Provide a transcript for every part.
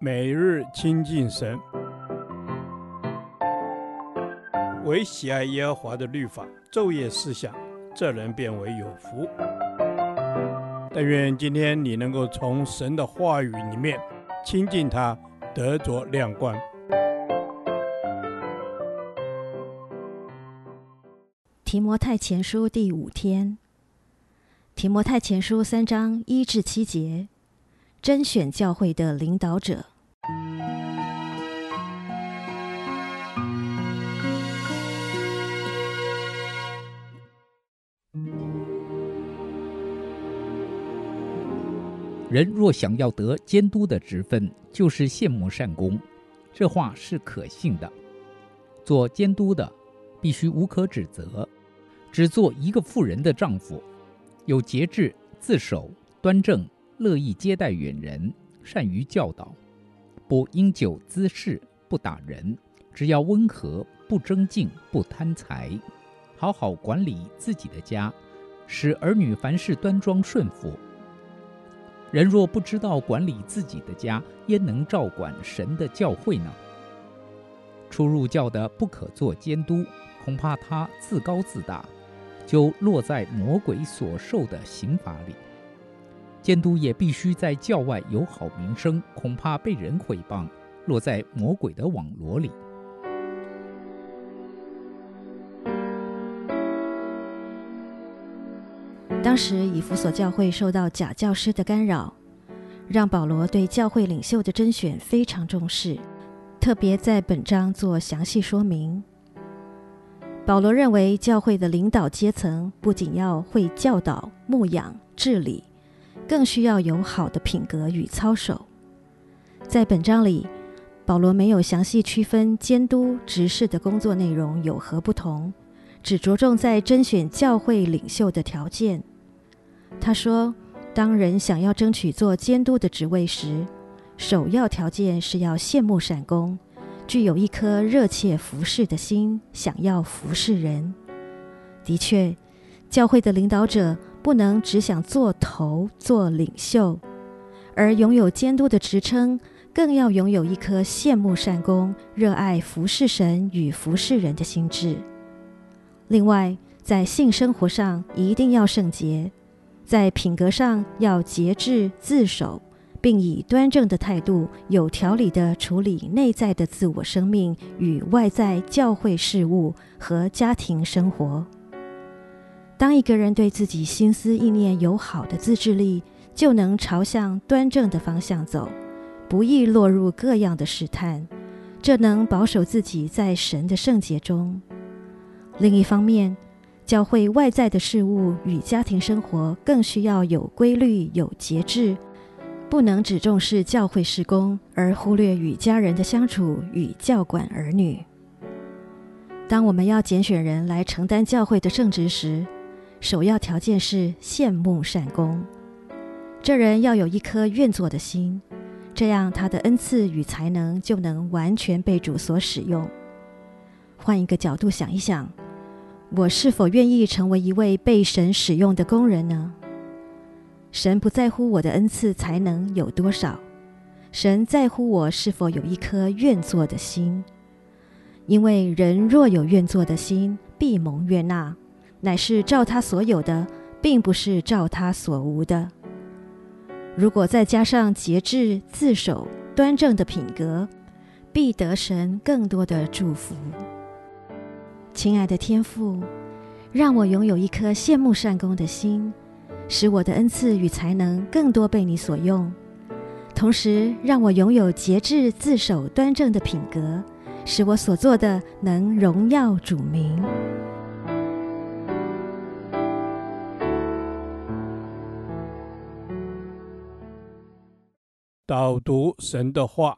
每日亲近神，唯喜爱耶和华的律法，昼夜思想，这人便为有福。但愿今天你能够从神的话语里面亲近他，得着亮光。提摩太前书第五天，提摩太前书三章一至七节，甄选教会的领导者。人若想要得监督的职分，就是羡慕善功。这话是可信的。做监督的必须无可指责，只做一个妇人的丈夫，有节制、自守、端正，乐意接待远人，善于教导，不因酒滋事，不打人，只要温和，不争竞，不贪财，好好管理自己的家，使儿女凡事端庄顺服。人若不知道管理自己的家，焉能照管神的教会呢？初入教的不可做监督，恐怕他自高自大，就落在魔鬼所受的刑罚里。监督也必须在教外有好名声，恐怕被人毁谤，落在魔鬼的网罗里。当时以弗所教会受到假教师的干扰，让保罗对教会领袖的甄选非常重视，特别在本章做详细说明。保罗认为，教会的领导阶层不仅要会教导、牧养、治理，更需要有好的品格与操守。在本章里，保罗没有详细区分监督执事的工作内容有何不同，只着重在甄选教会领袖的条件。他说：“当人想要争取做监督的职位时，首要条件是要羡慕善工，具有一颗热切服侍的心，想要服侍人。的确，教会的领导者不能只想做头、做领袖，而拥有监督的职称，更要拥有一颗羡慕善工、热爱服侍神与服侍人的心志。另外，在性生活上一定要圣洁。”在品格上要节制自守，并以端正的态度、有条理地处理内在的自我生命与外在教会事务和家庭生活。当一个人对自己心思意念有好的自制力，就能朝向端正的方向走，不易落入各样的试探，这能保守自己在神的圣洁中。另一方面，教会外在的事物与家庭生活更需要有规律、有节制，不能只重视教会事工，而忽略与家人的相处与教管儿女。当我们要拣选人来承担教会的圣职时，首要条件是羡慕善工。这人要有一颗愿做的心，这样他的恩赐与才能就能完全被主所使用。换一个角度想一想。我是否愿意成为一位被神使用的工人呢？神不在乎我的恩赐才能有多少，神在乎我是否有一颗愿做的心。因为人若有愿做的心，必蒙悦纳，乃是照他所有的，并不是照他所无的。如果再加上节制、自守、端正的品格，必得神更多的祝福。亲爱的天父，让我拥有一颗羡慕善工的心，使我的恩赐与才能更多被你所用；同时，让我拥有节制、自守、端正的品格，使我所做的能荣耀主名。导读神的话。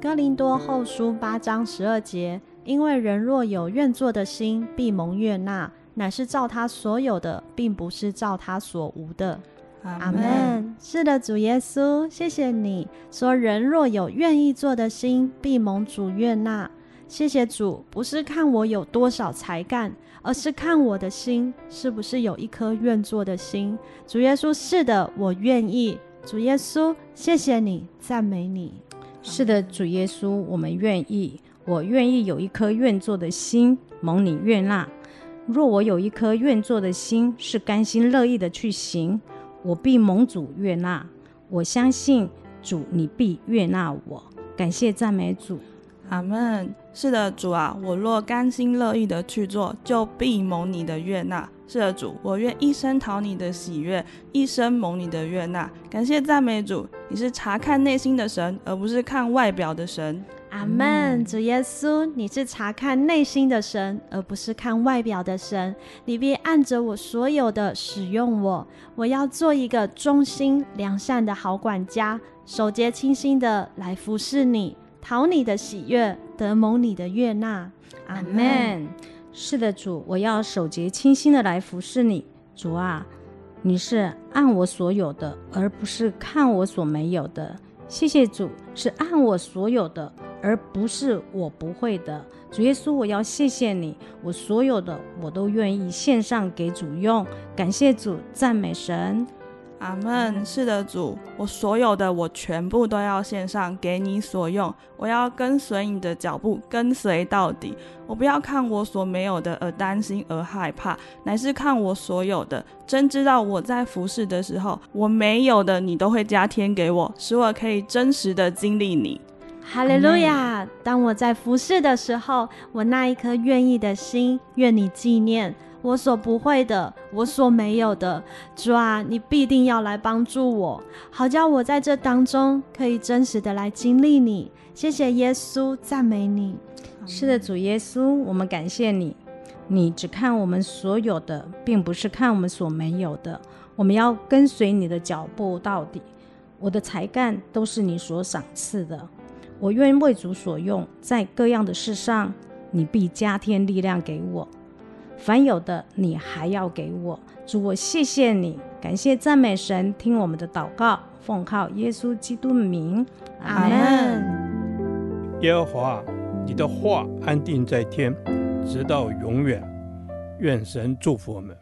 哥林多后书八章十二节，因为人若有愿做的心，必蒙悦纳，乃是照他所有的，并不是照他所无的。阿门。是的，主耶稣，谢谢你说，人若有愿意做的心，必蒙主悦纳。谢谢主，不是看我有多少才干，而是看我的心是不是有一颗愿做的心。主耶稣，是的，我愿意。主耶稣，谢谢你，赞美你。是的，主耶稣，我们愿意，我愿意有一颗愿做的心，蒙你悦纳。若我有一颗愿做的心，是甘心乐意的去行，我必蒙主悦纳。我相信主，你必悦纳我。感谢赞美主，阿门。是的，主啊，我若甘心乐意的去做，就必蒙你的悦纳。是的，主，我愿一生讨你的喜悦，一生蒙你的悦纳。感谢赞美主，你是查看内心的神，而不是看外表的神。阿门。主耶稣，你是查看内心的神，而不是看外表的神。你必按着我所有的使用我，我要做一个忠心良善的好管家，守节清心的来服侍你，讨你的喜悦，得蒙你的悦纳。阿门。是的，主，我要守节清心的来服侍你。主啊，你是按我所有的，而不是看我所没有的。谢谢主，是按我所有的，而不是我不会的。主耶稣，我要谢谢你，我所有的我都愿意献上给主用。感谢主，赞美神。阿门。是的，主，我所有的我全部都要献上给你所用。我要跟随你的脚步，跟随到底。我不要看我所没有的而担心而害怕，乃是看我所有的，真知道我在服侍的时候，我没有的你都会加添给我，使我可以真实的经历你。哈利路亚！当我在服侍的时候，我那一颗愿意的心，愿你纪念。我所不会的，我所没有的，主啊，你必定要来帮助我，好叫我在这当中可以真实的来经历你。谢谢耶稣，赞美你。是的，主耶稣，我们感谢你。你只看我们所有的，并不是看我们所没有的。我们要跟随你的脚步到底。我的才干都是你所赏赐的，我愿为主所用，在各样的事上，你必加添力量给我。凡有的，你还要给我。主，我谢谢你，感谢赞美神，听我们的祷告，奉靠耶稣基督名，阿门。耶和华，你的话安定在天，直到永远。愿神祝福我们。